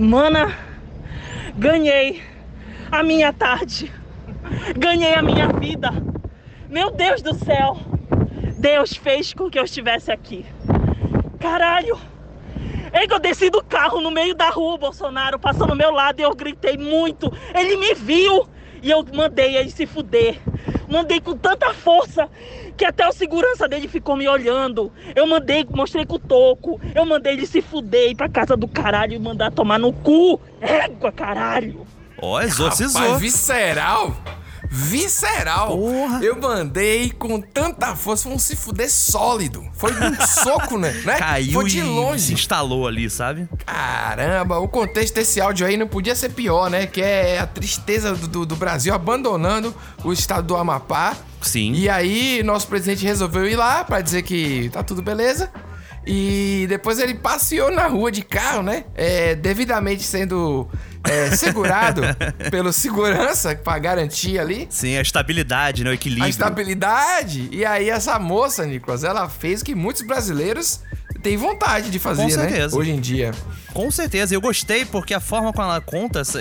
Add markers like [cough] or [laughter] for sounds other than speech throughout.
Mana, ganhei a minha tarde. Ganhei a minha vida. Meu Deus do céu. Deus fez com que eu estivesse aqui. Caralho. É que eu desci do carro no meio da rua, Bolsonaro passou no meu lado e eu gritei muito. Ele me viu e eu mandei ele se fuder. Mandei com tanta força que até o segurança dele ficou me olhando. Eu mandei, mostrei com o toco. Eu mandei ele se fuder ir pra casa do caralho e mandar tomar no cu. Égua, caralho. Ó, exorcizou. Rapaz, visceral. Visceral. Porra. Eu mandei com tanta força, foi um se fuder sólido. Foi um [laughs] soco, né? né? Caiu Foi de e se longe. instalou ali, sabe? Caramba, o contexto desse áudio aí não podia ser pior, né? Que é a tristeza do, do- do Brasil abandonando o estado do Amapá. Sim. E aí, nosso presidente resolveu ir lá pra dizer que tá tudo beleza. E depois ele passeou na rua de carro, né? É, devidamente sendo é, segurado pelo segurança pra garantir ali Sim, a estabilidade, né? O equilíbrio. a estabilidade. E aí, essa moça, Nicolas, ela fez o que muitos brasileiros têm vontade de fazer, Com né? certeza. Hoje em dia. Com certeza, eu gostei porque a forma como ela conta essa,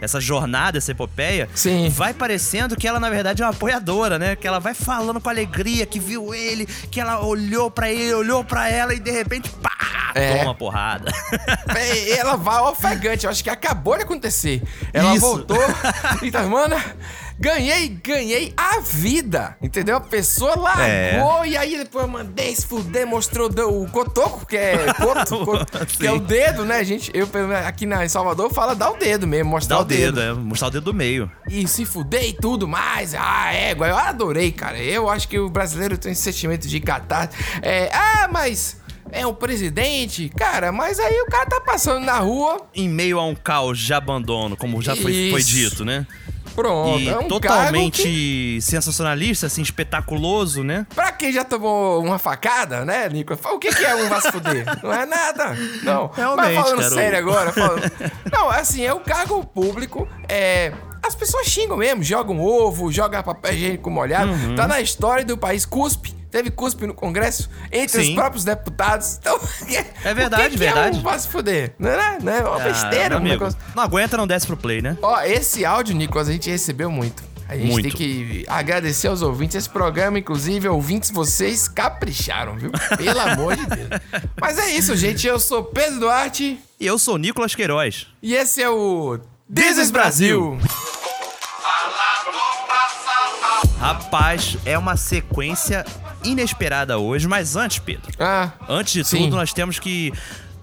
essa jornada, essa epopeia, Sim. vai parecendo que ela, na verdade, é uma apoiadora, né? Que ela vai falando com alegria, que viu ele, que ela olhou pra ele, olhou pra ela e de repente, pá, É. toma porrada. É, ela vai ofegante, eu acho que acabou de acontecer. Ela Isso. voltou e tá, mano, ganhei, ganhei a vida, entendeu? A pessoa É. largou e aí depois eu mandei se fuder, mostrou o cotoco, que é coto, [laughs] coto, que é o dedo, né, gente? Eu aqui na, em Salvador fala dar o dedo mesmo, mostrar Dá o dedo, é, mostrar o dedo do meio. e se fuder e tudo mais. Ah, égua, eu adorei, cara. Eu acho que o brasileiro tem esse sentimento de catar. É, ah, mas é um presidente? Cara, mas aí o cara tá passando na rua, Em meio a um caos de abandono, como já foi, foi dito, né? pronto. e é um totalmente que, sensacionalista, assim, espetaculoso, né? pra quem já tomou uma facada, né, Nico? O que, que é um vai se fuder? [laughs] Não é nada. Não. Realmente, Mas falando cara, sério o- agora, falando... [laughs] Não, assim, é um cargo público, é... As pessoas xingam mesmo, jogam ovo, jogam papel higiênico molhado. Uhum. Tá na história do país, cuspe. Teve cuspe no Congresso entre Sim. os próprios deputados. Então, [laughs] É verdade, o que que verdade. É um vai se fuder? Não é, não é uma Ah, besteira, um amigo, negócio. Não aguenta, não desce pro play, né? Ó, esse áudio, Nicolas, a gente recebeu muito. A gente Muito. tem que agradecer aos ouvintes. Esse programa, inclusive, ouvintes, vocês capricharam, viu? Pelo amor de Deus. [laughs] Mas é isso, gente. Eu sou Pedro Duarte E eu sou Nicolas Queiroz. e esse é o This is Brasil. Rapaz, é uma sequência inesperada hoje, mas antes, Pedro, Ah, antes de Sim. tudo, nós temos que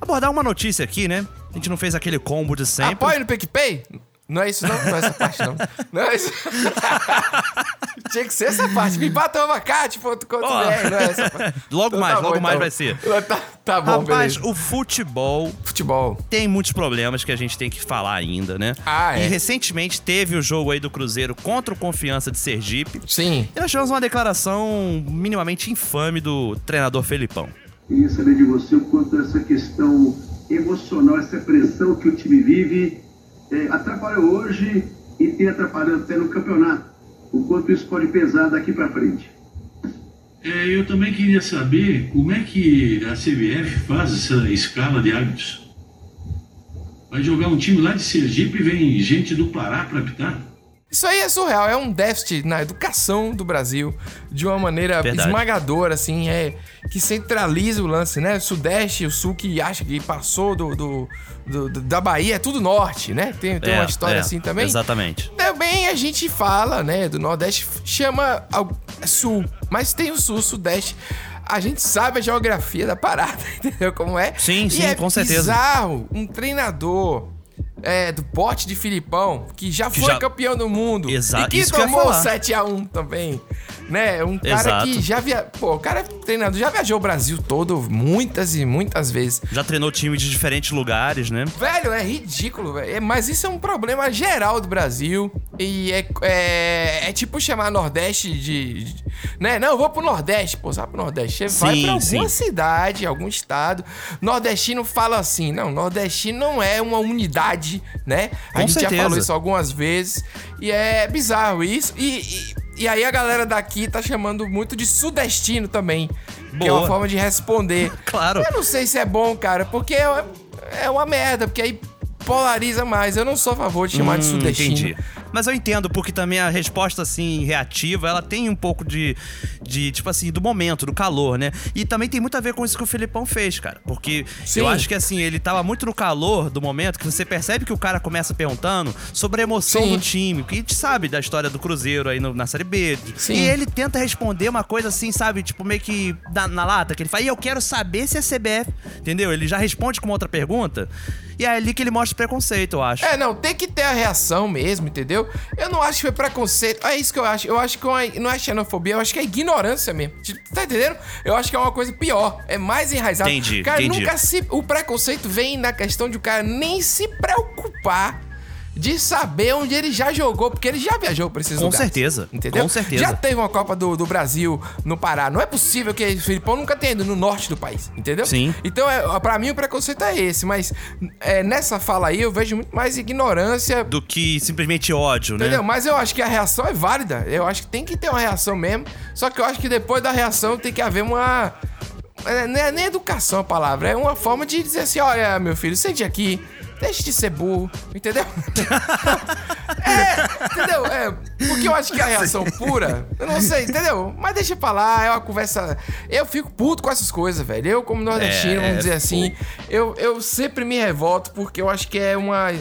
abordar uma notícia aqui, né? A gente não fez aquele combo de sempre. apoio no PicPay? Não é isso, não? Não é essa parte, não. Não é isso. [laughs] Tinha que ser essa parte. Me cat.com.br, Ó. não é essa parte. Logo Então mais, tá bom, logo mais então. vai ser. Tá, tá bom, Rapaz, beleza. o futebol Futebol. tem muitos problemas que a gente tem que falar ainda, né? Ah, é. E recentemente teve o jogo aí do Cruzeiro contra o Confiança de Sergipe. Sim. E nós tivemos uma declaração minimamente infame do treinador Felipão. Queria saber de você o quanto essa questão emocional, essa pressão que o time vive, eh, atrapalhou hoje e tem atrapalhado até no campeonato. O quanto isso pode pesar daqui para frente. É, eu também queria saber como é que a CBF faz essa escala de árbitros. Vai jogar um time lá de Sergipe e vem gente do Pará para apitar? Isso aí é surreal, é um déficit na educação do Brasil de uma maneira Verdade. esmagadora, assim, é que centraliza o lance, né? O Sudeste e o Sul que acha que passou do, do- do- da Bahia, é tudo Norte, né? Tem, tem É, uma história é, assim também. Exatamente. Também a gente fala, né, do Nordeste, chama ao- Sul, mas tem o Sul, Sudeste. A gente sabe a geografia da parada, [laughs] entendeu como é? Sim, e sim, é com certeza. bizarro um treinador é, do pote de Filipão, que já Que foi já- campeão do mundo Exa- e que isso que tomou falar. 7x1 também, né? Um cara Exato. que já via... Pô, o cara é treinador, já viajou o Brasil todo muitas e muitas vezes. Já treinou time de diferentes lugares, né? Velho, é ridículo, velho. É, Mas isso é um problema geral do Brasil. E é, é, é tipo chamar Nordeste de, de- Né? Não, eu vou pro Nordeste. Pô, sabe pro Nordeste? Você vai Sim, pra alguma sim. cidade, algum estado. Nordestino fala assim. Não, nordestino não é uma unidade, né? A Com gente já certeza. falou isso algumas vezes. E é bizarro isso. E, e, e aí a galera daqui tá chamando muito de sudestino também. Que é Boa. uma forma de responder. [laughs] Claro. Eu não sei se é bom, cara, porque é, é uma merda, porque aí polariza mais. Eu não sou a favor de chamar de Hum, sudestino. Entendi. Mas eu entendo, porque também a resposta, assim, reativa, ela tem um pouco de, de, tipo assim, do momento, do calor, né? E também tem muito a ver com isso que o Filipão fez, cara. Porque Sim. eu acho que, assim, ele tava muito no calor do momento, que você percebe que o cara começa perguntando sobre a emoção Sim. do time. Porque a gente sabe da história do Cruzeiro aí no- na Série B. Sim. E ele tenta responder uma coisa assim, sabe? Tipo, meio que na, na lata, que ele fala, e eu quero saber se é CBF. Entendeu? Ele já responde com uma outra pergunta. E é ali que ele mostra preconceito, eu acho. É, não, tem que ter a reação mesmo, entendeu? Eu não acho que foi preconceito. É isso que eu acho. Eu acho que uma- não é xenofobia, eu acho que é ignorância mesmo. Tipo, Tá entendendo? Eu acho que é uma coisa pior. É mais enraizado. Entendi, O cara entendi. nunca se. O preconceito vem na questão de o cara nem se preocupar. De saber onde ele já jogou, porque ele já viajou pra esses Com lugares. certeza, Entendeu? com certeza. Já teve uma Copa do, do Brasil no Pará. Não é possível que o Filipão nunca tenha ido no norte do país, entendeu? Sim. Então, é, pra mim, o preconceito é esse. Mas é, nessa fala aí, eu vejo muito mais ignorância. Do que simplesmente ódio, né? Entendeu? Mas eu acho que a reação é válida. Eu acho que tem que ter uma reação mesmo. Só que eu acho que depois da reação tem que haver uma. é, Não é nem educação a palavra, é uma forma de dizer assim: olha, meu filho, sente aqui, deixe de ser burro, entendeu? [laughs] é, entendeu? É, porque eu acho que a reação pura, eu não sei, entendeu? Mas deixa pra lá, é uma conversa. Eu fico puto com essas coisas, velho. Eu, como nordestino, É, vamos dizer assim, eu, eu sempre me revolto porque eu acho que é uma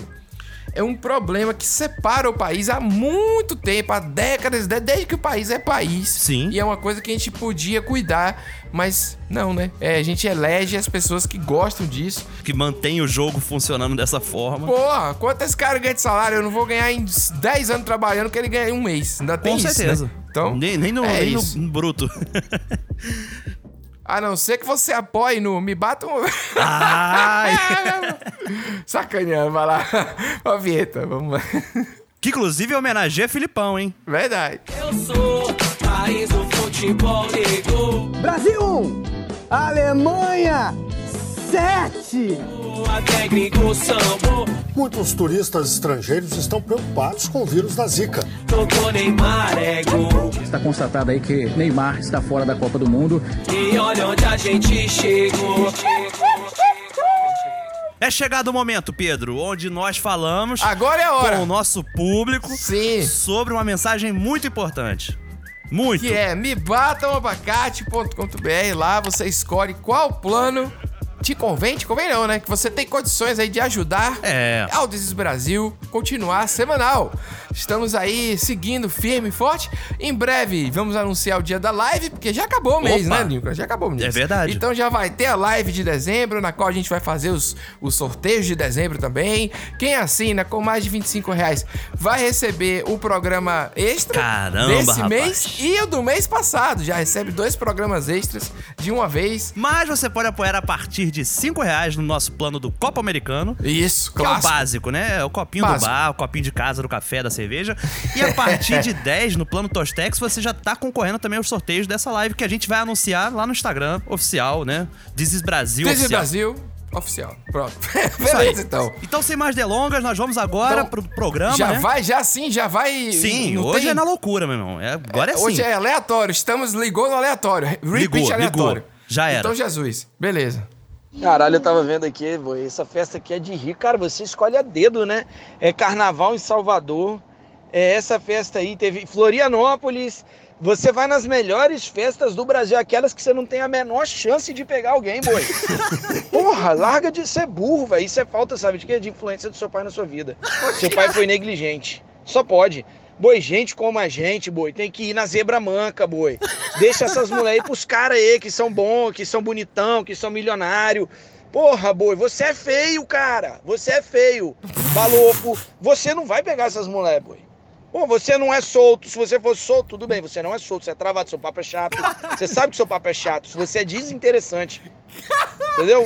é um problema que separa o país há muito tempo, há décadas, de- desde que o país é país. Sim. E é uma coisa que a gente podia cuidar, mas não, né? É, a gente elege as pessoas que gostam disso. Que mantém o jogo funcionando dessa forma. Porra, quanto esse cara ganha de salário? Eu não vou ganhar em 10 anos trabalhando que ele ganha em um mês. Ainda tem Com isso, certeza. né? Então, nem, nem no, é nem no bruto. [laughs] A não ser que você apoie no Me Bata um... Ai! [laughs] Sacaneando, vai lá. Ó, vinheta, vamos lá. que inclusive homenageia Filipão, hein? Verdade. Eu sou país do futebol negro. Brasil 1, Alemanha 7. Até gringo sambo. Muitos turistas estrangeiros estão preocupados com o vírus da Zika. Tocou Neymar é gol. Está constatado aí que Neymar está fora da Copa do Mundo. E olha onde a gente chegou. É chegado o momento, Pedro, onde nós falamos Agora é a hora. com o nosso público Sim. sobre uma mensagem muito importante. Muito. Que é mebatamabacate.com.br. Lá você escolhe qual plano te convém. Te convém não, né? Que você tem condições aí de ajudar É. ao Desis Brasil continuar semanal. Estamos aí seguindo firme e forte. Em breve vamos anunciar o dia da live, porque já acabou o mês, Opa. né, Lincoln? Já acabou o mês. É verdade. Então já vai ter a live de dezembro, na qual a gente vai fazer os, os sorteios de dezembro também. Quem assina com mais de 25 reais vai receber o programa extra Caramba, desse rapaz. mês e o do mês passado. Já recebe dois programas extras de uma vez. Mas você pode apoiar a partir de 5 reais no nosso plano do Copa Americano. Isso, Que é o básico, né? É o copinho Básico. do bar, o copinho de casa, do café, da cerveja. E a partir de [laughs] 10 no plano Tostex, você já tá concorrendo também aos sorteios dessa live que a gente vai anunciar lá no Instagram oficial, né? Dizes Brasil oficial. Brasil, oficial. Pronto. [laughs] Beleza, então. Então, sem mais delongas, nós vamos agora Então, pro programa, já né? vai, já sim, já vai. Sim, hoje tem- é na loucura, meu irmão. É, agora é, Hoje sim. é aleatório. Estamos ligou no aleatório. Repeat Ligou, aleatório. ligou. Já era. Então, Jesus. Beleza. Caralho, eu tava vendo aqui, boy, essa festa aqui é de rir, cara, você escolhe a dedo, né? É carnaval em Salvador, é essa festa aí, teve Florianópolis, você vai nas melhores festas do Brasil, aquelas que você não tem a menor chance de pegar alguém, boi. [laughs] Porra, larga de ser burro, velho, isso é falta, sabe, de quê? De influência do seu pai na sua vida. Seu pai foi negligente, só pode. Boi, gente como a gente, boi, tem que ir na zebra manca, boi. Deixa essas mulheres aí pros caras aí que são bons, que são bonitão, que são milionário. Porra, boi, você é feio, cara. Você é feio. Balopo. Você não vai pegar essas mulheres, boi. Pô, você não é solto. Se você fosse solto, tudo bem. Você não é solto, você é travado, seu papo é chato. Você sabe que seu papo é chato. Você é desinteressante. Entendeu?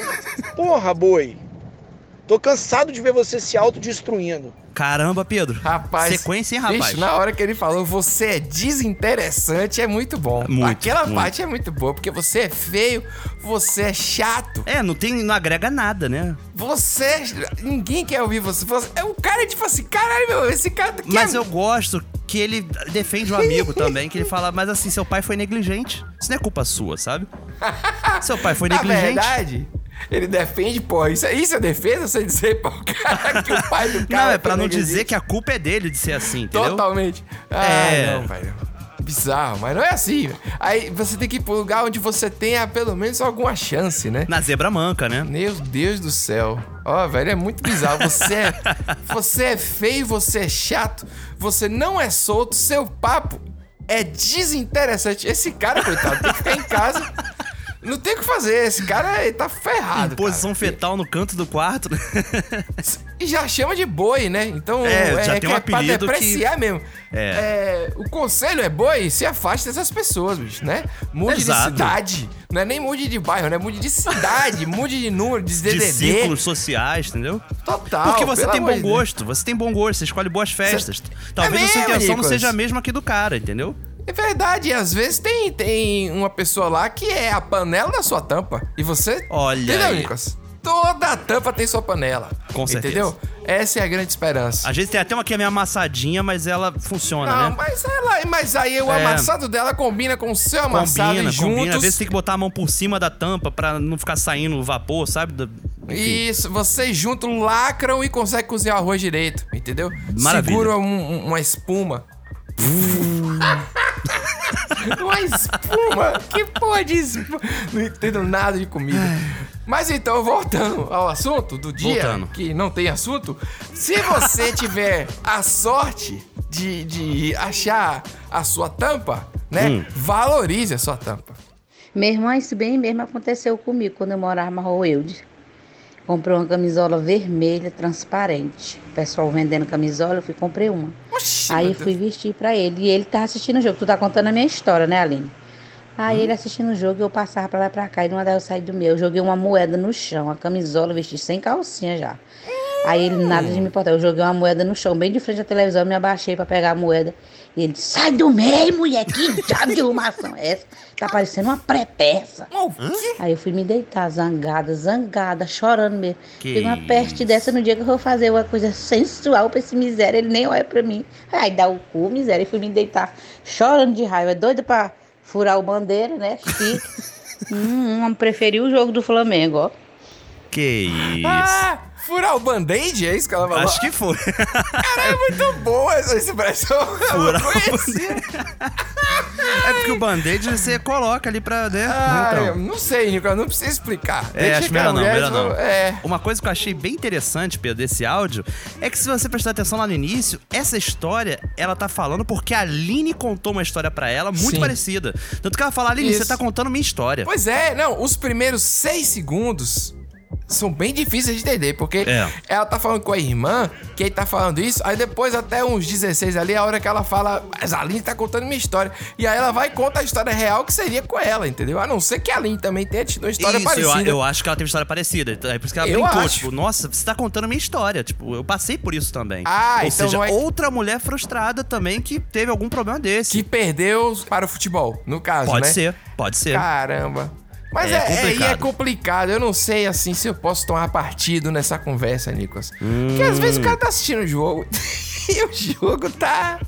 Porra, boi. Tô cansado de ver você se autodestruindo. Caramba, Pedro. Rapaz. Sequência, hein, rapaz? Bicho, na hora que ele falou, você é desinteressante, é muito bom. Muito, Aquela muito. parte é muito boa, porque você é feio, você é chato, É, não tem, não agrega nada, né? você. Ninguém quer ouvir você. você é o cara, tipo assim, caralho, meu, esse cara. Mas eu gosto que ele defende o amigo também, que ele [laughs] fala, mas assim, seu pai foi negligente. Isso não é culpa sua, sabe? [laughs] Seu pai foi Na negligente. verdade, Ele defende, pô. Isso, é- isso é defesa? Você dizer pro cara que o pai do [laughs] cara. Não, é pra não dizer que a culpa é dele de ser assim, entendeu? Totalmente. Ah, É. não, velho. Bizarro, mas não é assim. Aí você tem que ir pro lugar onde você tenha pelo menos alguma chance, né? Na zebra manca, né? Meu Deus do céu. Ó, velho, é muito bizarro. Você é, [laughs] você é feio, você é chato, você não é solto, seu papo é desinteressante. Esse cara, coitado, tem que ficar em casa. Não tem o que fazer. Esse cara ele tá ferrado. Em posição fetal no canto do quarto? E já chama de boi, né? Então É, já tem um é pra apelido que- depreciar mesmo. É. É, o conselho é boi, se afaste dessas pessoas, bicho, né? Mude Exato. de cidade. Não é nem mude de bairro, né? Mude de cidade, [laughs] mude de número, de De DDD. círculos sociais, entendeu? Total. Porque você tem bom de Deus. gosto, você tem bom gosto, você escolhe boas festas. Talvez É a sua mesmo, intenção não Nicolas? seja a mesma que do cara, entendeu? É verdade, e às vezes tem, tem uma pessoa lá que é a panela da sua tampa. E você. Olha Entendeu, aí. Nicolas? Toda tampa tem sua panela. Com certeza. Entendeu? Essa é a grande esperança. Às vezes tem até uma que é meio amassadinha, mas ela funciona, Não, né? mas, ela, mas aí o É. amassado dela combina com o seu amassado Combina, e juntos. combina. Às vezes tem que botar a mão por cima da tampa pra não ficar saindo vapor, sabe? Enfim. Isso, vocês juntos lacram e conseguem cozinhar o arroz direito, entendeu? Maravilha. Segura um- um- uma espuma. [laughs] [laughs] uma espuma? Que porra de espuma? Não entendo nada de comida. Mas então, voltando ao assunto do dia, Voltando. que não tem assunto, se você [laughs] tiver a sorte de, de achar a sua tampa, né? Hum. Valorize a sua tampa. Minha irmã, isso bem mesmo aconteceu comigo quando eu morava na Rua Eudes. Comprei uma camisola vermelha transparente. O pessoal vendendo camisola, eu fui e comprei uma. Oxi, Aí eu fui vestir pra ele. E ele tava assistindo o jogo. Tu tá contando a minha história, né, Aline? Aí ele assistindo o jogo, eu passava pra lá e pra cá. E numa das eu saí do meu. Eu joguei uma moeda no chão, a camisola, vesti sem calcinha já. Aí ele, nada de me importar. Eu joguei uma moeda no chão, bem de frente à televisão, eu me abaixei pra pegar a moeda. E ele disse, sai do meio, mulher, que diabo de arrumação é essa? Tá parecendo uma pré-peça. Aí eu fui me deitar, zangada, zangada, chorando mesmo. Que Tem uma peste dessa no dia que eu vou fazer uma coisa sensual pra esse miséria, ele nem olha pra mim. Aí dá o cu, miséria, e fui me deitar, chorando de raiva, doida pra furar o bandeira, né? Chique. [laughs] hum, preferi o jogo do Flamengo, ó. Que isso. Ah, furar o band-aid? É isso que ela falou? Acho que foi. Caralho, é muito boa essa expressão. Eu Furar conhecia. É porque o band-aid você coloca ali pra, né? Ah, Então. eu não sei, Nico, não precisa explicar. É, Deixa acho melhor não, melhor não. É. Uma coisa que eu achei bem interessante, Pedro, desse áudio, é que se você prestar atenção lá no início, essa história, ela tá falando porque a Aline contou uma história pra ela muito Sim. parecida. Tanto que ela fala, Aline, Isso. você tá contando minha história. Pois é, não, os primeiros seis segundos são bem difíceis de entender, porque É. ela tá falando com a irmã, que ele tá falando isso, aí depois até uns 16 ali, a hora que ela fala, mas a Aline tá contando minha história. E aí ela vai e conta a história real que seria com ela, entendeu? A não ser que a Aline também tenha tido uma história Isso, eu, parecida. eu acho que ela teve história parecida. É por isso que ela Eu brincou, acho. tipo, nossa, você tá contando minha história. Tipo, eu passei por isso também. Ah, Ou então seja, é- outra mulher frustrada também que teve algum problema desse. Que perdeu para o futebol, no caso, pode né? ser, pode ser. Caramba. Mas É é, é, é complicado. complicado. Eu não sei, assim, se eu posso tomar partido nessa conversa, Nicolas. Porque às vezes o Hum. cara tá assistindo o jogo [laughs] e o jogo tá...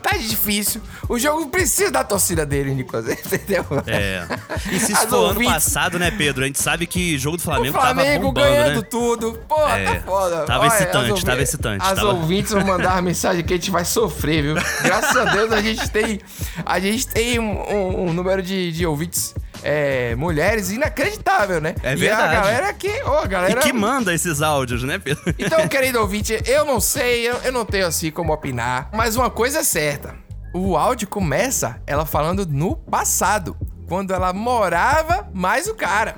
Tá difícil. O jogo precisa da torcida dele, Nicolas. [laughs] Entendeu? É. E se isso for ano passado, né, Pedro? A gente sabe que jogo do O Flamengo, Flamengo tava bombando, ganhando né? tudo. Pô, É, tá foda. tava Olha, excitante, tava excitante, As tava- ouvintes vão mandar uma mensagem que a gente vai sofrer, viu? Graças a Deus a gente tem, a gente tem um, um- um número de, de ouvintes é, mulheres inacreditável, né? É E a verdade. galera que... Ó, a E galera... que manda esses áudios, né, Pedro? Então, [laughs] querido ouvinte, eu não sei, eu, eu não tenho assim como opinar, mas uma coisa é certa. O áudio começa ela falando no passado, quando ela morava mais o cara.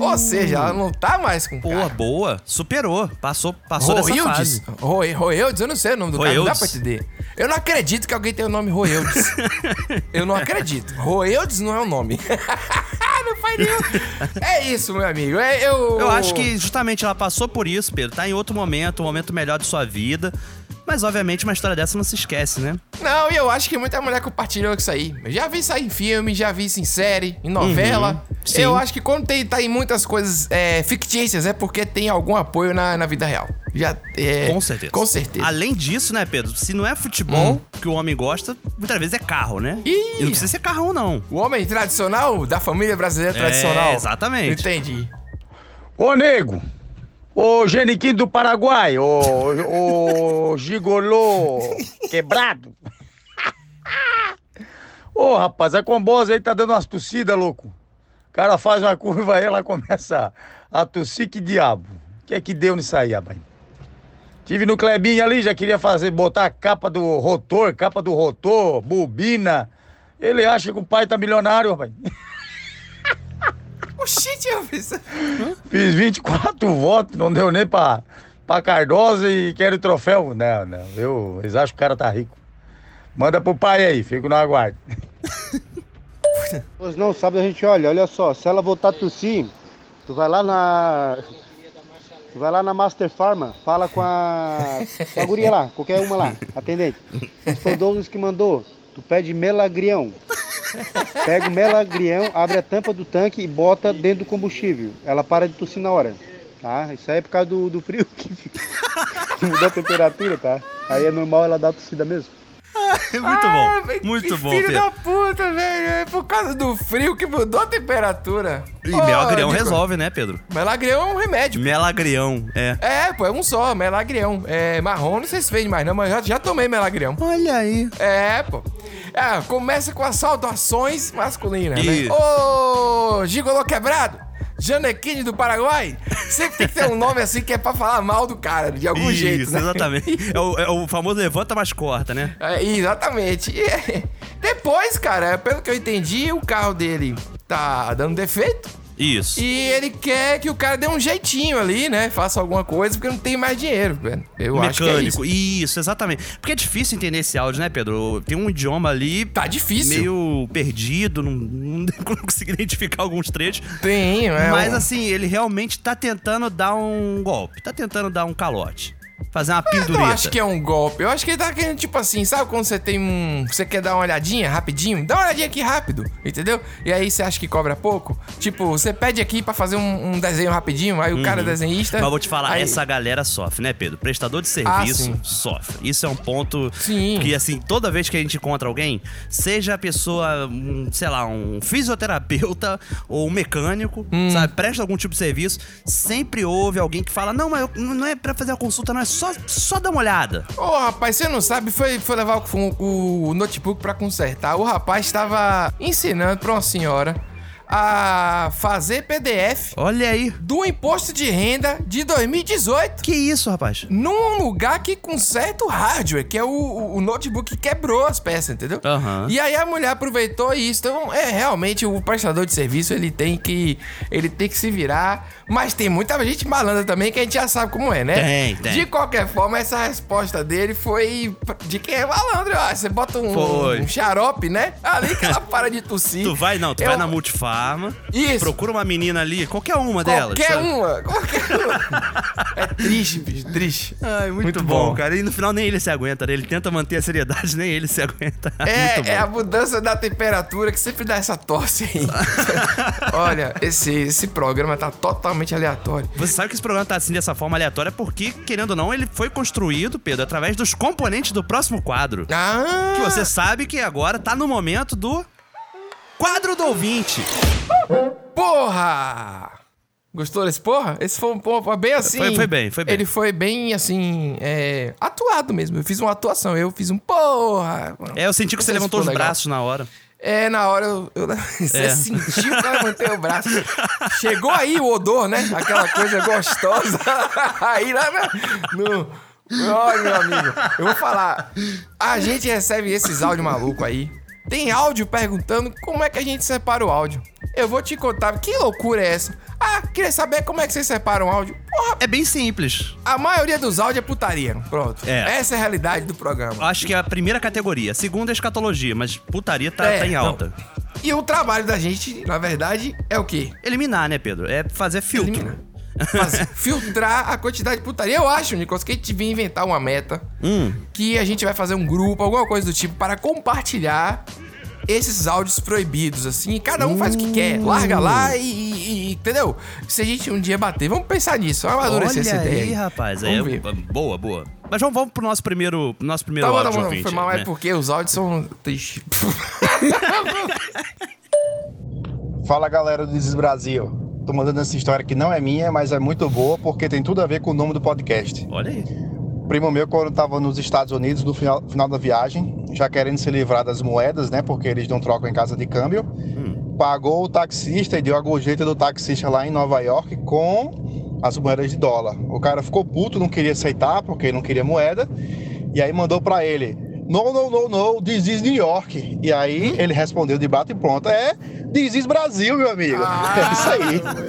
Ou seja, ela não tá mais com o Pô, cara. boa. Superou. Passou, passou dessa fase. Roe- Roeudes? Eu não sei o nome do cara, não dá pra entender. Eu não acredito que alguém tenha o nome Roeudes. [laughs] eu não acredito. Roeudes não é o nome. [laughs] não faz nenhum. É isso, meu amigo. É, eu... Eu acho que justamente ela passou por isso, Pedro. Tá em outro momento, um momento melhor de sua vida. Mas, obviamente, uma história dessa não se esquece, né? Não, e eu acho que muita mulher compartilhou isso aí. Eu já vi isso aí em filme, já vi isso em série, em novela. Uhum, eu acho que quando tem, tá em muitas coisas é, fictícias é porque tem algum apoio na, na vida real. Já, é, Com certeza. Com certeza. Além disso, né, Pedro? Se não é futebol Hum. que o homem gosta, muitas vezes é carro, né? Ih! E não precisa ser carrão, não. O homem tradicional, da família brasileira É, tradicional. exatamente. Entendi. Ô, nego! Ô, Geniquinho do Paraguai! Ô, ô, gigolô [laughs] quebrado! Ô, rapaz, a combosa aí tá dando umas tossidas, louco. O cara faz uma curva aí, ela começa a tossir, que diabo. O que é que deu nisso aí, rapaz? Tive no Clebinho ali, já queria fazer, botar a capa do rotor, capa do rotor, bobina. Ele acha que o pai tá milionário, rapaz. [laughs] Oxente, Elvis. Fiz 24 votos, não deu nem pra, pra Cardosa e quero o troféu. Não, não, eu, eles acham que o cara tá rico. Manda pro pai aí, fico no aguardo. [laughs] Pois não, sabe, a gente olha, olha só, se ela voltar a tossir, tu vai lá na. Tu vai lá na Master Pharma, fala com a. [laughs] Com a guria lá, qualquer uma lá, atendente. Foi o Douglas que mandou, tu pede melagrião. Pega o melagrião, abre a tampa do tanque e bota dentro do combustível. Ela para de tossir na hora. Tá? Isso aí é por causa do, do frio que, [laughs] que mudou a temperatura, tá? Aí é normal ela dar tossida mesmo. Muito Ah, bom. Muito bom, Filho Pedro. da puta, velho. É por causa do frio que mudou a temperatura. E Ô, melagrião Nico, resolve, né, Pedro? Melagrião é um remédio. Melagrião, é. É, pô, é um só, melagrião. É marrom, não sei se vende mais não, mas já, já tomei melagrião. Olha aí. É, pô. É, começa com as saudações masculinas, Isso. né? Ô, gigolô quebrado, Janequine do Paraguai. Sempre tem que ter um nome assim que é pra falar mal do cara, de algum Isso, jeito, né? exatamente. É o, é o famoso levanta, mas corta, né? É, exatamente. E, é, depois, cara, pelo que eu entendi, o carro dele tá dando defeito. Isso. E ele quer que o cara dê um jeitinho ali, né? Faça alguma coisa, porque não tem mais dinheiro, velho. Eu acho que é Mecânico. isso. isso. exatamente. Porque é difícil entender esse áudio, né, Pedro? Tem um idioma ali. Tá difícil. Meio perdido, não, não [laughs] consegui identificar alguns trechos. Tem, é Mas um- assim, ele realmente tá tentando dar um golpe. Tá tentando dar um calote. Fazer uma Eu pendureta. não acho que é um golpe. Eu acho que ele tá querendo, tipo assim, sabe quando você tem um. Você quer dar uma olhadinha rapidinho? Dá uma olhadinha aqui rápido, entendeu? E aí você acha que cobra pouco? Tipo, você pede aqui pra fazer um, um desenho rapidinho, aí o cara é Uhum. desenhista. Mas vou te falar, aí- essa galera sofre, né, Pedro? Prestador de Ah, serviço sim. sofre. Isso é um ponto que, assim, toda vez que a gente encontra alguém, seja a pessoa, um, sei lá, um fisioterapeuta ou um mecânico, Hum. sabe, presta algum tipo de serviço, sempre houve alguém que fala: Não, mas eu- não é pra fazer a consulta, não, é só, só dar uma olhada. Ô, rapaz, você não sabe, foi, foi levar o, o notebook pra consertar. O rapaz estava ensinando pra uma senhora a fazer PDF. Olha aí. Do imposto de renda de 2018. Que isso, rapaz? Num lugar que conserta o hardware, que é o, o- notebook que quebrou as peças, entendeu? Aham. E aí a mulher aproveitou isso. Então, é realmente o prestador de serviço, ele tem que ele tem que se virar, mas tem muita gente malandra também que a gente já sabe como é, né? Tem, tem. De qualquer forma, essa resposta dele foi de quem é malandro. ó. Você bota um, um xarope, né? Ali que ela para de tossir. Tu vai, não, tu Eu- vai na Multifarma. Isso. Procura uma menina ali, qualquer uma delas. Qualquer sabe? uma, qualquer uma. É triste, bicho, triste. Ai, muito, Muito bom, bom. cara. E no final nem ele se aguenta, né? Ele tenta manter a seriedade, nem ele se aguenta. É, é a mudança da temperatura que sempre dá essa tosse aí. [laughs] Olha, esse, esse programa tá totalmente aleatório. Você sabe que esse programa tá assim dessa forma aleatória porque, querendo ou não, ele foi construído, Pedro, através dos componentes do próximo quadro. Ah! Que você sabe que agora tá no momento do quadro do ouvinte. Porra! Gostou desse porra? Esse foi um porra bem assim. Foi- foi bem, foi bem. Ele foi bem assim, é, atuado mesmo. Eu fiz uma atuação, eu fiz um porra. É, eu senti que você levantou os legal. braços na hora. É, na hora eu. eu [laughs] você É. sentiu que eu levantei o braço. Chegou aí o odor, né? Aquela coisa gostosa. [laughs] aí lá na- no. Olha, meu amigo, eu vou falar. A gente recebe esses áudios malucos aí. Tem áudio perguntando como é que a gente separa o áudio. Eu vou te contar, que loucura é essa? Ah, queria saber como é que vocês separam o áudio. Porra, É bem simples. a maioria dos áudios é putaria. Pronto. É. Essa é a realidade do programa. Acho que é a primeira categoria. A segunda é escatologia, mas putaria tá, É, tá em não. alta. E o trabalho da gente, na verdade, é o quê? Eliminar, né, Pedro? É fazer filtro. Eliminar. Fazer- [laughs] filtrar a quantidade de putaria. Eu acho, Nicolas, que a gente devia inventar uma meta Hum. que a gente vai fazer um grupo, alguma coisa do tipo, para compartilhar esses áudios proibidos, assim. E cada um faz o que quer. Larga lá e, e- e- Entendeu? Se a gente um dia bater, vamos pensar nisso. Vamos amadurecer Olha essa ideia. aí, rapaz. Vamos É, ver. boa, boa. Mas vamos, vamos pro nosso primeiro, nosso primeiro Tá bom, tá áudio bom, ouvinte, foi mal, né? é porque os áudios são. Ixi. [laughs] Fala galera do Desis Brasil. Tô mandando essa história que não é minha, mas é muito boa porque tem tudo a ver com o nome do podcast. Olha aí. Primo meu, quando tava nos Estados Unidos, no final, final da viagem, já querendo se livrar das moedas, né? Porque eles não trocam em casa de câmbio, pagou o taxista e deu a gorjeta do taxista lá em Nova York com as moedas de dólar. O cara ficou puto, não queria aceitar porque não queria moeda, e aí mandou pra ele: No, no, no, no, this is New York. E aí ele respondeu de bate e pronto: É, this is Brasil, meu amigo. [laughs] É isso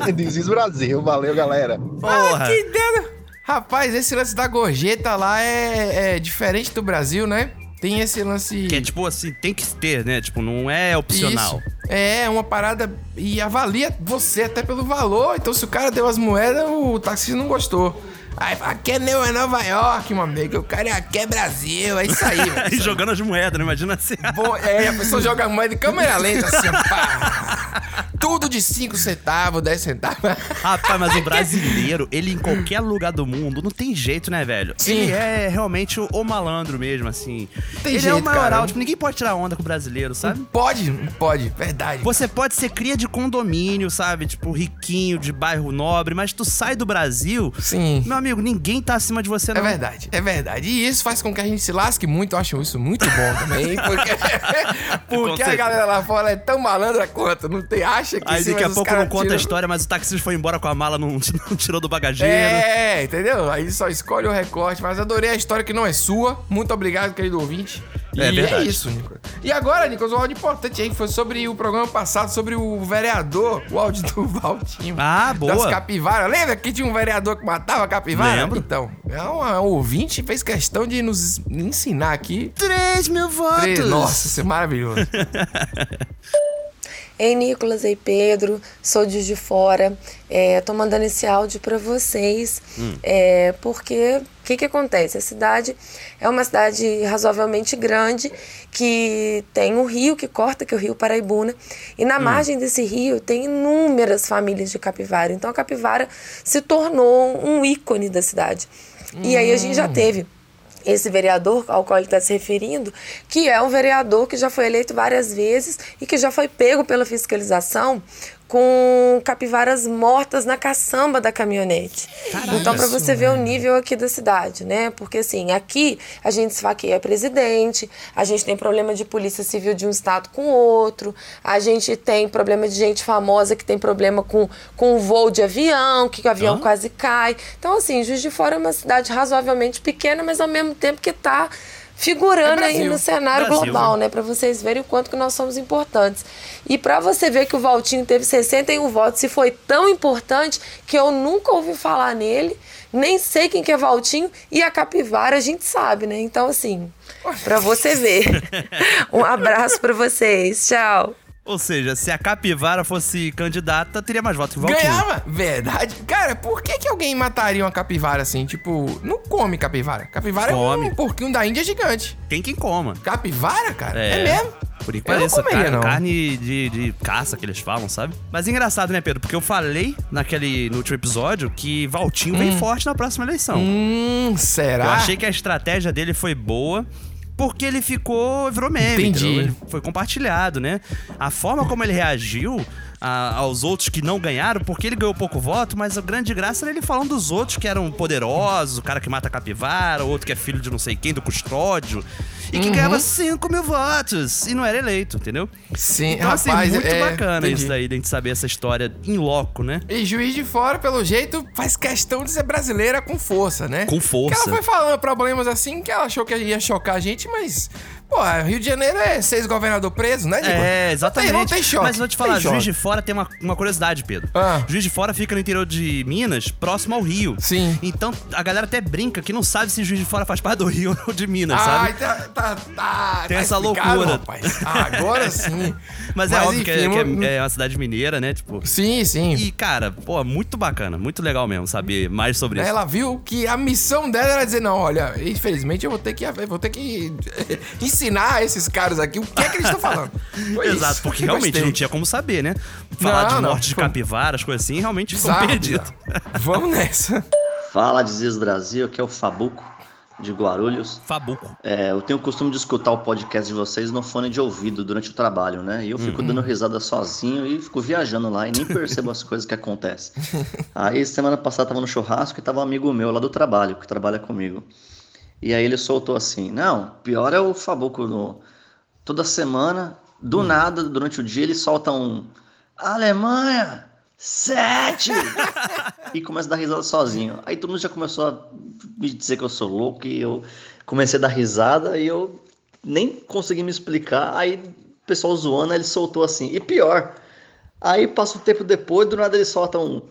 aí. This is Brasil. Valeu, galera. Ah, que dedo. Rapaz, esse lance da gorjeta lá é, é diferente do Brasil, né? Tem esse lance. Que é tipo assim, tem que ter, né? Tipo, não é opcional. Isso. É, uma parada. E avalia você até pelo valor. Então, se o cara deu as moedas, o taxista não gostou. Aí fala, aqui é Neo- é Nova York, meu amigo. O cara é aqui é Brasil. É isso aí, [laughs] e jogando as moedas, né? Imagina assim. Bom, é, a pessoa joga a moeda em câmera lenta, assim, pá. [laughs] Tudo de 5 centavos, 10 centavos. [laughs] Rapaz, mas o brasileiro, ele em qualquer lugar do mundo, não tem jeito, né, velho? Sim. Ele é realmente o, o malandro mesmo, assim. Tem ele é o jeito, maioral, cara. tipo, ninguém pode tirar onda com o brasileiro, sabe? Pode, não pode, verdade. Você pode ser cria de condomínio, sabe? Tipo, riquinho, de bairro nobre, mas tu sai do Brasil. Sim. Meu amigo, ninguém tá acima de você, É não. verdade, é verdade. E isso faz com que a gente se lasque muito. Eu acho isso muito bom também. Porque, [laughs] [laughs] porque a galera lá fora é tão malandra quanto. Não tem, acha que Aí daqui a pouco não conta a tiram- história, mas o taxista foi embora com a mala, não, [laughs] não tirou do bagageiro. É, entendeu? Aí só escolhe o recorte. Mas adorei a história que não é sua. Muito obrigado, querido ouvinte. E É é, verdade. isso, Nicolas. E agora, Nicolas, o áudio importante aí foi sobre o programa passado, sobre o vereador, o áudio do [laughs] Valtinho. Ah, boa. Das capivaras. Lembra que tinha um vereador que matava a capivara? Lembro. Então, é uma ouvinte fez questão de nos ensinar aqui. 3 mil votos! Três- Nossa, isso é maravilhoso. [laughs] Ei, Nicolas, ei, Pedro, sou de de Fora. É, tô mandando esse áudio para vocês, Hum. é, porque o que, que acontece? A cidade é uma cidade razoavelmente grande que tem um rio que corta, que é o Rio Paraibuna, e na Hum. margem desse rio tem inúmeras famílias de capivara. Então a capivara se tornou um ícone da cidade. E aí a gente já Hum. teve esse vereador ao qual ele está se referindo, que é um vereador que já foi eleito várias vezes e que já foi pego pela fiscalização com capivaras mortas na caçamba da caminhonete. então, para você ver o nível aqui da cidade, né? Porque assim, aqui a gente esfaqueia presidente, a gente tem problema de polícia civil de um estado com outro, a gente tem problema de gente famosa que tem problema com, com o voo de avião, que o avião Hã? quase cai. Então, assim, Juiz de Fora é uma cidade razoavelmente pequena, mas ao mesmo tempo que está figurando É aí no cenário Brasil, global, né? né? Para vocês verem o quanto que nós somos importantes. E para você ver que o Valtinho teve 61 votos e foi tão importante que eu nunca ouvi falar nele, nem sei quem que é Valtinho e a capivara a gente sabe, né? Então assim, para você ver. [laughs] Um abraço para vocês. Tchau. Ou seja, se a capivara fosse candidata, teria mais votos que o Valtinho. Ganhava? Verdade. Cara, por que, que alguém mataria uma capivara assim? Tipo, não come capivara. Capivara Come. é um porquinho da Índia gigante. Tem quem coma. Capivara, cara? É, mesmo? Por que Eu não comeria, carne, não. carne de, de caça que eles falam, sabe? Mas é engraçado, né, Pedro? Porque eu falei naquele, no último episódio que Valtinho vem Hum. forte na próxima eleição. Hum, será? Eu achei que a estratégia dele foi boa. Porque ele ficou, virou meme, Entendi. Ele foi compartilhado, né? A forma como ele reagiu a- aos outros que não ganharam, porque ele ganhou pouco voto, mas a grande graça era ele falando dos outros que eram poderosos, o cara que mata capivara, o outro que é filho de não sei quem, do custódio, e que Uhum. ganhava 5 mil votos e não era eleito, entendeu? Sim, então, rapaz, assim, muito é, bacana entendi. isso daí, de a gente saber essa história em loco, né? E Juiz de Fora, pelo jeito, faz questão de ser brasileira com força, né? Com força. Que ela foi falando problemas assim que ela achou que ia chocar a gente, mas. Pô, Rio de Janeiro é seis governador preso, né, Nico? É, exatamente. Não tem, não tem choque. Mas eu vou te falar, Juiz de Fora tem uma, uma curiosidade, Pedro. Ah. Juiz de Fora fica no interior de Minas, próximo ao Rio. Sim. Então a galera até brinca que não sabe se Juiz de Fora faz parte do Rio [laughs] ou de Minas, Ai, sabe? tá, tá, tá. Tem tá essa loucura. rapaz. Ah, agora sim. [laughs] Mas, é Mas, óbvio que, é, enfim, que é- eu- é uma cidade mineira, né? Tipo. Sim, sim. E, cara, pô, muito bacana, muito legal mesmo saber mais sobre isso. Ela viu que a missão dela era dizer, não, olha, infelizmente eu vou ter que, eu vou ter que [laughs] ensinar esses caras aqui o que é que eles estão falando. [laughs] Foi Exato, isso. porque realmente Gostei. não tinha como saber, né? Falar Não, de não, morte de foi- capivaras, coisas assim, realmente ficou Bizarro, perdido. Vamos nessa. Fala, Desis Brasil, aqui é o Fabuco. De Guarulhos. Fabuco. É, eu tenho o costume de escutar o podcast de vocês no fone de ouvido durante o trabalho, né? E eu fico Uhum. dando risada sozinho e fico viajando lá e nem percebo as coisas que acontecem. [laughs] Aí semana passada tava no churrasco e tava um amigo meu lá do trabalho, que trabalha comigo. E aí ele soltou assim: Não, pior é o Fabuco no. Toda semana, do nada, durante o dia, ele solta um. Alemanha! Sete! [laughs] e começa a dar risada sozinho. Aí todo mundo já começou a me dizer que eu sou louco e eu comecei a dar risada e eu nem consegui me explicar. Aí o pessoal zoando, ele soltou assim. E pior, aí passa um tempo depois, do nada ele solta um.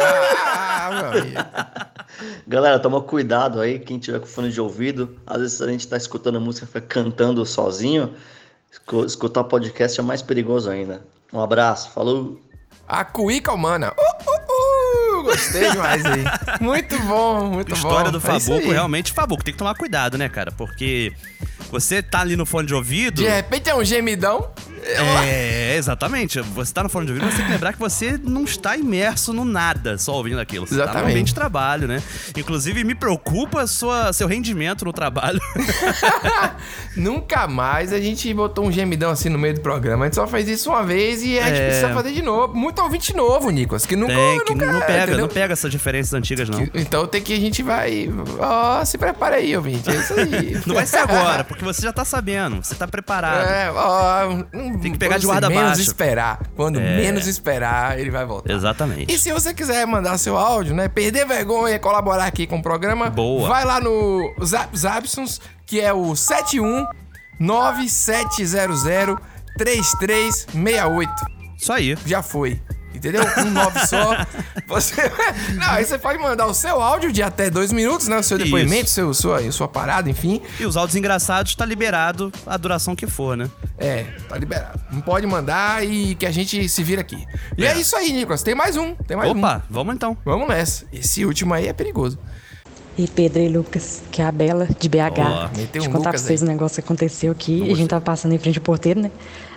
Ah, meu amigo. [laughs] Galera, toma cuidado aí, quem tiver com fone de ouvido. Às vezes a gente tá escutando música, fica cantando sozinho. Escu- Escutar podcast é mais perigoso ainda. Um abraço, falou. A cuíca humana. Uh, uh, uh, gostei demais aí. [laughs] Muito bom, muito bom. História do É Fabuco, aí. realmente, Fabuco, tem que tomar cuidado, né, cara? Porque você tá ali no fone de ouvido. De repente é um gemidão. É, exatamente. Você tá no fone de ouvido, você tem que lembrar que você não está imerso no nada só ouvindo aquilo. Você tá no Exatamente. ambiente de trabalho, né? Inclusive, me preocupa sua, seu rendimento no trabalho. [laughs] Nunca mais a gente botou um gemidão assim no meio do programa. A gente só fez isso uma vez e a gente É. precisa fazer de novo. Muito ouvinte novo, Nicolas, que nunca. Tem, que nunca não pega, entendeu? não pega essas diferenças antigas, não. Então tem que a gente vai. Ó, se prepara aí, ouvinte. É isso aí. [laughs] Não vai ser agora, porque você já tá sabendo, você tá preparado. É, ó, um- Tem que pegar de guarda menos baixa. esperar. Quando É. menos esperar, ele vai voltar. Exatamente. E se você quiser mandar seu áudio, né? Perder vergonha e colaborar aqui com o programa, Boa. vai lá no Zap Zapsons, que é o 71 9700 3368. Isso aí. Já foi. Entendeu? Um 9 só. [laughs] Você... [laughs] Não, aí você pode mandar o seu áudio de até dois minutos, né? O seu depoimento, seu, sua, sua parada, enfim. E os áudios engraçados tá liberado a duração que for, né? É, tá liberado. Não pode mandar e que a gente se vira aqui. E é, isso aí, Nicolas. Tem mais um. Tem mais um. Opa, vamos então. Vamos nessa. Esse último aí é perigoso. E Pedro e Lucas, que é a Bela de BH. Meteu Deixa eu contar Lucas pra vocês aí. um negócio que aconteceu aqui. A gente tava passando em frente ao porteiro, né?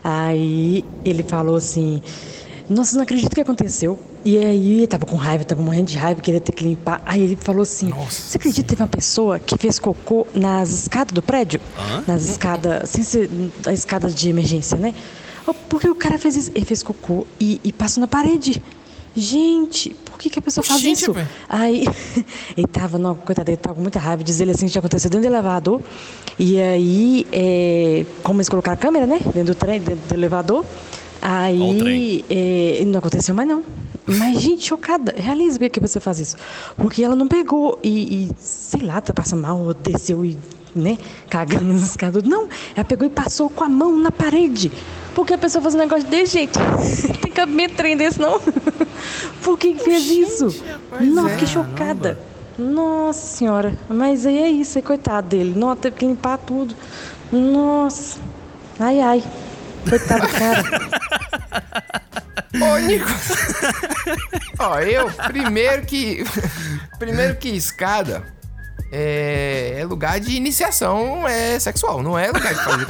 Aí ele falou assim: Nossa, não acredito que aconteceu. E aí ele tava com raiva, tava morrendo de raiva, queria ter que limpar. Aí ele falou assim: Você acredita que teve uma pessoa que fez cocô nas escadas do prédio? Hã? Nas escadas, sem ser a escada de emergência, né? Oh, Porque o cara fez isso, ele fez cocô e, e passou na parede. Gente, por que, que a pessoa faz Gente, isso? velho. Aí [laughs] ele tava, não, coitado, ele tava com muita raiva, diz ele assim que acontecido dentro do elevador. E aí, é, como eles colocaram a câmera, né? Dentro do trem, dentro do elevador. Aí é, não aconteceu mais não. Mas, [laughs] gente, chocada. Realiza por que que a pessoa faz isso. Porque ela não pegou e, e, sei lá, tá passando mal, ou desceu e, né, cagando nas escadas. Não, ela pegou e passou com a mão na parede. Por que a pessoa faz um negócio desse, gente? [laughs] Tem cabimento trem desse, não? [laughs] Por que que fez isso? Não, é. fiquei chocada. Nossa senhora. Mas aí é isso, aí, coitado dele. Não, teve que limpar tudo. Nossa. Ai, ai. Coitado do cara. Ô, Nico. Ó, eu, primeiro que. Primeiro que escada é, é lugar de iniciação é sexual, não é lugar de fazer.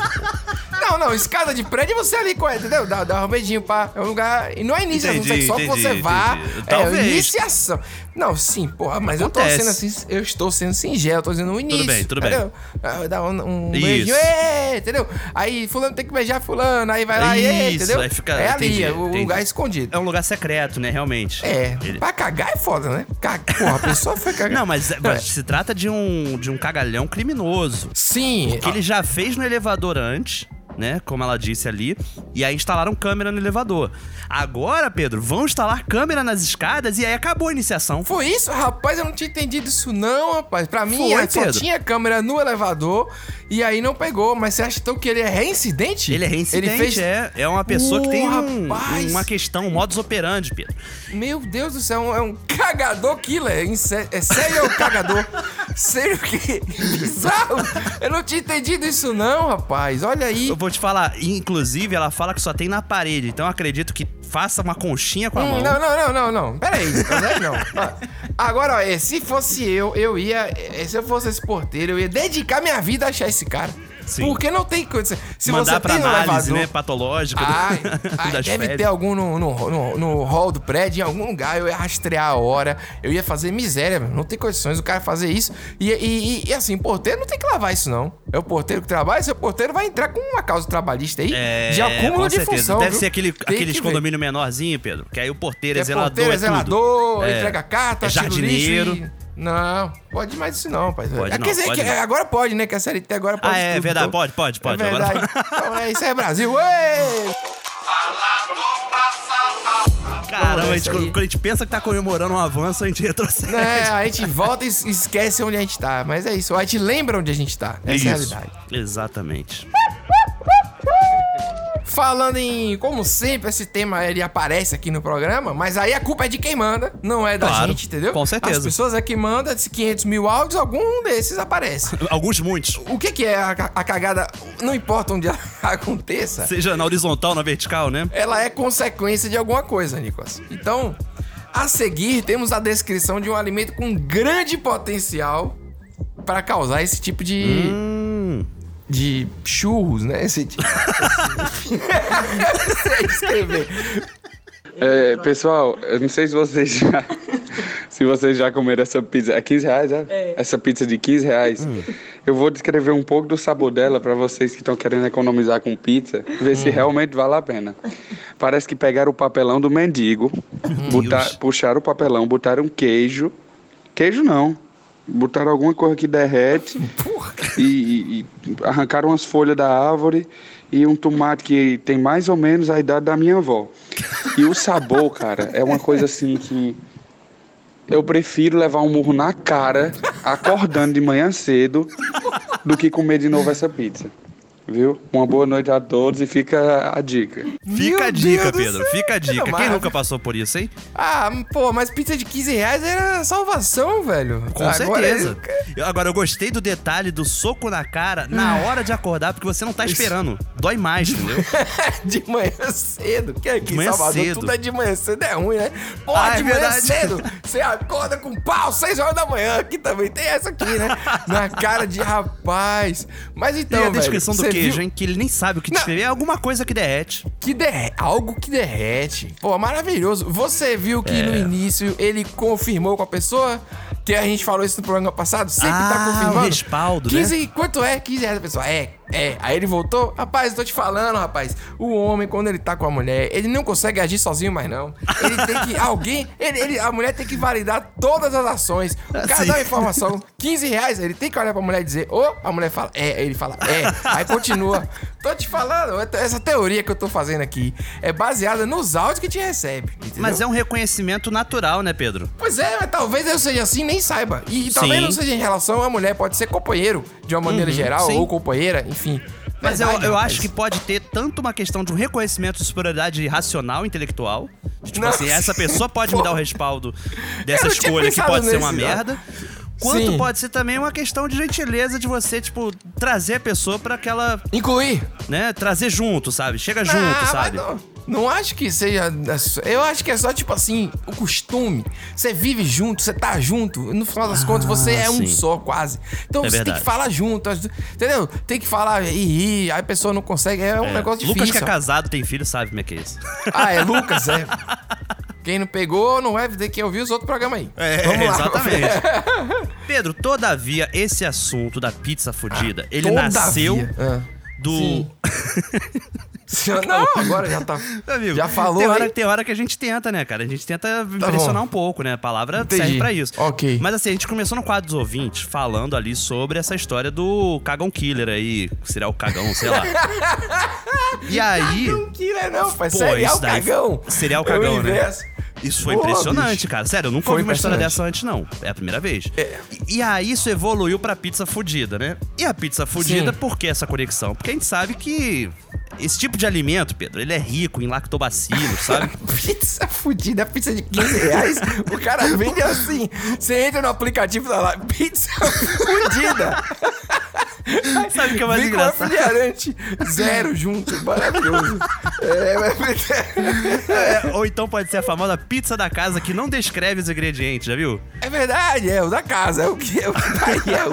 Não, não, escada de prédio é você ali, com- entendeu? Dá, dá um beijinho pra. É um lugar. E não é iniciação Entendi, sexual que entendi, você vá. entendi. É Talvez. iniciação. Não, sim, porra, mas eu tô Acontece. sendo assim. Eu estou sendo singelo, tô dizendo o início. bem, tudo bem. entendeu? Ah, Dá um, um beijinho, ê, entendeu? Aí fulano tem que beijar fulano, aí vai lá, Isso, entendeu? aí fica. é ali, entendi, é o entendi. lugar escondido. É um lugar secreto, né? Realmente. É, Ele- pra cagar é foda, né? Ca- Porra, a pessoa foi cagar. Não, mas, mas se trata de um, de um cagalhão criminoso. Sim. Porque ele já fez no elevador antes, né? Como ela disse ali. E aí instalaram câmera no elevador. Agora, Pedro, vão instalar câmera nas escadas e aí acabou a iniciação. Foi isso? Rapaz, eu não tinha entendido isso não, rapaz. Pra mim, Foi, antes só Pedro. tinha câmera no elevador e aí não pegou. Mas você acha então que ele é reincidente? Ele é reincidente, Ele fez... é. É uma pessoa que tem um- uma questão, um modus operandi, Pedro. Meu Deus do céu, é um cagador killer. É sério, é cagador. [laughs] sério que bizarro. Eu não tinha entendido isso não, rapaz. Olha aí. Eu vou te falar, inclusive, ela fala que só tem na parede. Então acredito que faça uma conchinha com a Hum, mão. não, não, não, não, não. Pera aí, [laughs] não. Ó, Agora, ó, é, se fosse eu, eu ia. é, Se eu fosse esse porteiro, eu ia dedicar minha vida a achar esse cara. Sim. Porque não tem coisa. Se Mandar você pra tem análise, elevador, né? Patológica. Ai, [laughs] ai, deve fezes. ter algum no, no, no, no hall do prédio, em algum lugar. Eu ia rastrear a hora, eu ia fazer miséria, não tem condições do cara fazer isso. E, e, e- e, assim, porteiro não tem que lavar isso, não. É o porteiro que trabalha, seu porteiro vai entrar com uma causa trabalhista aí É, de acúmulo de função. Deve viu? ser aquele, Tem aqueles ver. condomínio menorzinho, Pedro. Que aí o porteiro é é zelador. porteiro, é zelador, É. entrega carta, é o jardineiro. Não, pode mais isso não, pai. Pode É, não, Quer dizer, pode que não. agora pode, né? Que a CLT agora pode Ah, é tudo, verdade. então. Pode, pode, pode. É Agora- verdade. [laughs] Então, é, isso é Brasil. Ué! Caramba, a gente- Isso aí. quando a gente pensa que tá comemorando um avanço, a gente retrocede. É, a gente volta e es- esquece onde a gente tá. Mas é isso, a gente lembra onde a gente tá. Essa é a Isso. realidade. Exatamente. Falando em, como sempre, esse tema ele aparece aqui no programa, mas aí a culpa é de quem manda, não é da Claro, gente, entendeu? com certeza. As pessoas é que mandam, de 500 mil áudios, algum desses aparece. [laughs] Alguns, muitos. O que que é a, a cagada, não importa onde ela [laughs] aconteça, Seja na horizontal, na vertical, né? ela é consequência de alguma coisa, Nicolas. Então, a seguir, temos a descrição de um alimento com grande potencial para causar esse tipo de. Hum. De churros, né? Esse tipo. Escrever. [laughs] É, pessoal, eu não sei se vocês já, [laughs] se vocês já comeram essa pizza. É 15 reais, é? Essa pizza de 15 reais. Eu vou descrever um pouco do sabor dela para vocês que estão querendo economizar com pizza, ver se realmente vale a pena. Parece que pegaram o papelão do mendigo, botar, puxaram o papelão, botaram queijo. Queijo não. Botaram alguma coisa que derrete e, e- e arrancaram umas folhas da árvore e um tomate que tem mais ou menos a idade da minha avó. E o sabor, cara, é uma coisa assim que eu prefiro levar um murro na cara, acordando de manhã cedo, do que comer de novo essa pizza. Viu? Uma boa noite a todos e fica a dica. Fica a dica, Deus do Pedro. céu. Fica a dica. Quem nunca passou por isso, hein? Ah, pô, mas pizza de 15 reais era salvação, velho. Com Agora- certeza. Eu- agora, eu gostei do detalhe do soco na cara na hora de acordar, porque você não tá esperando. Dói mais, entendeu? [laughs] de manhã cedo. Que aqui De em manhã Salvador cedo. tudo é de manhã cedo, é ruim, né? Pô, Ah, é de manhã verdade. cedo, você acorda com pau, 6 horas da manhã. Aqui também tem essa aqui, né? Na cara de rapaz. Mas então, e a velho, descrição do você queijo, hein? Que ele nem sabe o que descrever. É alguma coisa que derrete. Que derrete, algo que derrete. Pô, maravilhoso. Você viu que É. no início ele confirmou com a pessoa que a gente falou isso no programa passado? Sempre tá Ah, confirmando. o respaldo, né? 15, Quanto é? 15 reais a pessoa. É, é. Aí ele voltou. Rapaz, eu tô te falando, rapaz. O homem, quando ele tá com a mulher, ele não consegue agir sozinho mais, não. Ele tem que. Alguém. Ele, ele- a mulher tem que validar todas as ações. O cara Sim. dá uma informação. 15 reais, ele tem que olhar pra mulher e dizer, ô, a mulher fala, é, Aí ele fala, é. Aí continua. Tô te falando, essa teoria que eu tô fazendo aqui é baseada nos áudios que te recebe. entendeu? Mas é um reconhecimento natural, né, Pedro? Pois é, mas talvez eu seja assim nem saiba. E, talvez Sim. não seja em relação à mulher, pode ser companheiro, de uma maneira Uhum, geral, sim. ou companheira, enfim. Mas eu, eu acho que pode ter tanto uma questão de um reconhecimento de superioridade racional, intelectual. de, Tipo Não. assim, essa pessoa pode me dar o respaldo [laughs] dessa Eu não tinha escolha que pensado pode ser uma nesse, não. merda. Quanto Sim. pode ser também uma questão de gentileza de você, tipo, trazer a pessoa pra aquela. Incluir. Né? Trazer junto, sabe? Chega Ah, junto, mas sabe? Não, não acho que seja. Eu acho que é só, tipo assim, o costume. Você vive junto, você tá junto. No final das contas, você é um sim. só, quase. Então É você tem que falar junto. Entendeu? Tem que falar e rir, aí a pessoa não consegue. É um É. negócio difícil. Lucas que é casado, tem filho, sabe como é que é isso. [laughs] Ah, é Lucas, é. Quem não pegou, não vai ter que ouvir os outros programas aí. É, Vamos lá. exatamente. [laughs] Pedro, todavia, esse assunto da pizza fudida, ele Todavia. nasceu Ah. Do. Sim. [laughs] Não, agora já tá. Amigo, já falou. Tem hora, tem hora que a gente tenta, né, cara? A gente tenta impressionar um pouco, né? A palavra Entendi. serve pra isso. Ok. Mas assim, a gente começou no quadro dos ouvintes falando ali sobre essa história do cagão killer aí, serial cagão, sei lá. [laughs] E aí. Cagão killer não, pai. Pô, Serial isso daí- cagão. Serial o cagão, né? inverso. Isso foi Pô, impressionante, bicho. cara. Sério, eu nunca Foi ouvi uma história dessa antes, não. É a primeira vez. E, e aí isso evoluiu pra pizza fudida, né? E a pizza fudida, Sim. por que essa conexão? Porque a gente sabe que esse tipo de alimento, Pedro, ele é rico em lactobacilos, sabe? [laughs] Pizza fudida, pizza de 15 reais. o cara vende assim. Você entra no aplicativo da lá, pizza fudida. [laughs] Sabe o que é mais Vem engraçado? refrigerante zero junto. Maravilhoso. É, mas- [laughs] É, ou então pode ser a famosa pizza da casa que não descreve os ingredientes, já viu? é verdade, é o da casa. É o que, é o que tá aí. É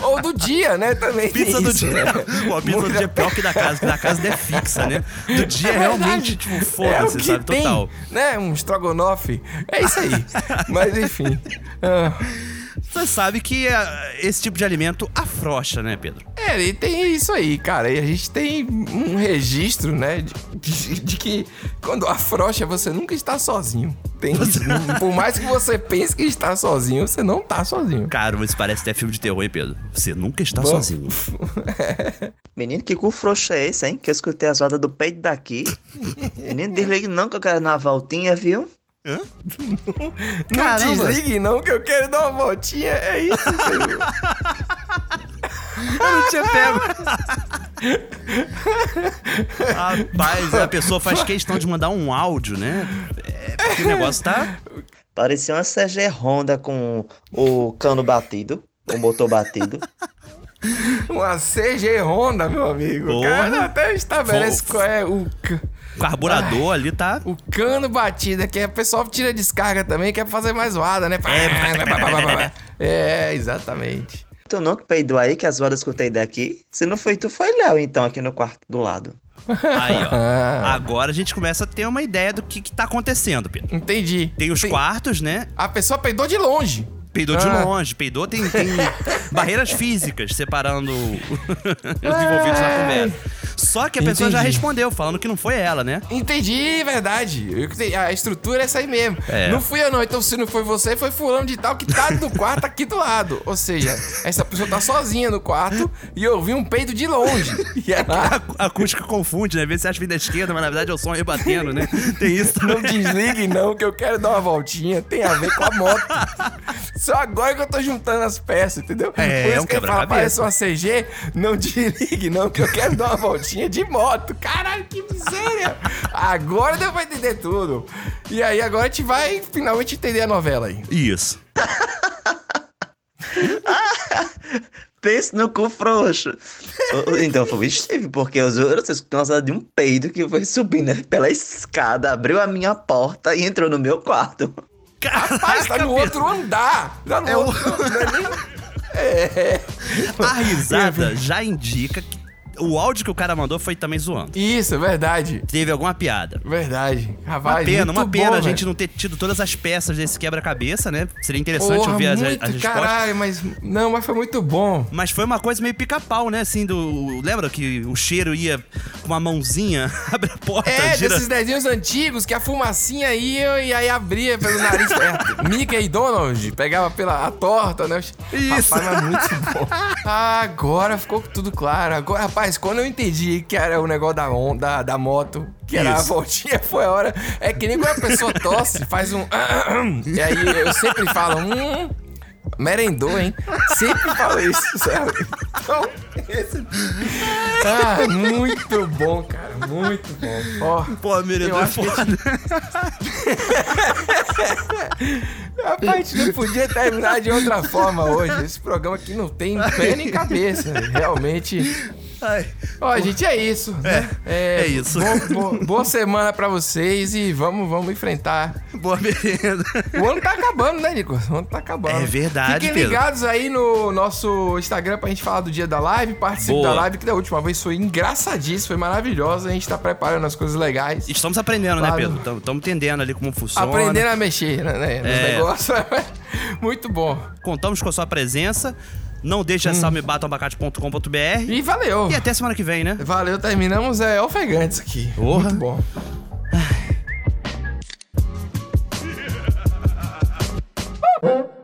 o, Ou do dia, né? Também. Pizza do isso, dia. né? Pô, a pizza do dia é pior que da casa, que da casa é fixa, né? Do dia é realmente, tipo, É o foda-se, que sabe? tem, Total. né? Um estrogonofe. É isso aí. [laughs] Mas enfim. Ah, Você sabe que ah, esse tipo de alimento afrouxa, né, Pedro? É, e tem isso aí, cara. E a gente tem um registro, né? De, de- de que quando afrouxa, você nunca está sozinho. Tem. Por mais que você pense que está sozinho, você não tá sozinho. Cara, mas parece até filme de terror, hein, Pedro? Você nunca está Bom. sozinho. [laughs] Menino, que cu frouxo é esse, hein? Que eu escutei as rodas do peito daqui. Menino, desligue não que eu quero dar uma voltinha, viu? Hã? Não Caramba. desligue, não, que eu quero dar uma voltinha. É isso, senhor. Eu não tinha pego. Rapaz, a pessoa faz questão de mandar um áudio, né? É, porque o negócio tá. Parecia uma CG Honda com o cano batido, o motor batido. Uma CG Honda, meu amigo. O cara até estabelece qual é o. carburador ali tá. O cano batido, que o pessoal tira descarga também, quer fazer mais zoada, né? É, exatamente. Tu não que peidou aí, que as rodas escutei daqui? Se não foi tu, foi Léo, então, aqui no quarto do lado. Aí, ó. [laughs] Agora a gente começa a ter uma ideia do que, que tá acontecendo, Pedro. Entendi. Tem os quartos, né? A pessoa peidou de longe. Peidou de Ah. longe, peidou, tem, tem [laughs] barreiras físicas separando [laughs] os envolvidos na conversa. Só que a pessoa já respondeu, falando que não foi ela, né? Entendi, verdade. Eu- A estrutura é essa aí mesmo. É. Não fui eu, não. Então, se não foi você, foi fulano de tal que tá do [laughs] quarto aqui do lado. Ou seja, essa pessoa tá sozinha no quarto e eu ouvi um peido de longe. E ela... A acústica confunde, né? Às vezes você acha que da esquerda, mas na verdade é o som rebatendo, né? Tem isso Não desligue, não, que eu quero dar uma voltinha. Tem a ver com a moto. Só agora que eu tô juntando as peças, entendeu? É, Por é isso um que fala, quebra-cabeça. parece uma CG. Não desligue, não, que eu quero dar uma voltinha de moto. Caralho, que miséria. Agora deu pra entender tudo. E aí, agora a gente vai finalmente entender a novela aí. Isso. [laughs] Pense no cu frouxo. Então foi o Steve, porque os outros escutou uma de um peido que foi subindo pela escada, abriu a minha porta e entrou no meu quarto. Rapaz, tá no outro andar. Tá no outro andar. [laughs] É. A risada já indica que o áudio que o cara mandou foi também zoando. Isso, é verdade. Teve alguma piada. Verdade. Uma Rapaz, pena, muito uma pena bom, a gente velho. não ter tido todas as peças desse quebra-cabeça, né? Seria interessante Porra, ouvir as, muito, as respostas. caralho, mas não, mas foi muito bom. Mas foi uma coisa meio pica-pau, né? Assim, do. Lembra que o cheiro ia com uma mãozinha, [laughs] abre a porta, É, gira. desses desenhos antigos que a fumacinha ia e aí abria pelo nariz. É, Mickey e Donald pegava pela a torta, né? Isso. Rapaz, mas muito bom. [laughs] Agora ficou tudo claro. Agora, rapaz, quando eu entendi que era o negócio da, on- da, da moto, que era a Isso. voltinha, [laughs] foi a hora. É que nem quando a pessoa tosse, faz um. [clears throat] E aí eu sempre falo, hum. Merendou, hein? Sempre falo isso, [laughs] sabe? Então, esse... Ah, [laughs] muito bom, cara. Muito bom. Ó, Pô, merendou é acho que a foda. Rapaz, a gente não podia terminar de outra forma hoje. Esse programa aqui não tem pé nem cabeça. Realmente. Ó, gente, é isso. né? é isso. bom- bom- boa semana pra vocês e vamos, vamos enfrentar. Boa merenda. O ano tá acabando, né, Nicolas? O ano tá acabando. É verdade, Fiquem Pedro. ligados aí no nosso Instagram pra gente falar do dia da live. Participe Boa. da live, que da última vez foi engraçadíssimo, foi maravilhosa. A gente tá preparando as coisas legais. Estamos aprendendo, né, Claro. Pedro? Estamos entendendo ali como funciona. Aprendendo a mexer né, né, nos É. negócios. [laughs] Muito bom. Contamos com a sua presença. Não deixa hum. salmebatamabacate.com.br. E valeu. E até semana que vem, né? Valeu, terminamos é ofegantes aqui. Porra. Muito bom. Ai. [laughs]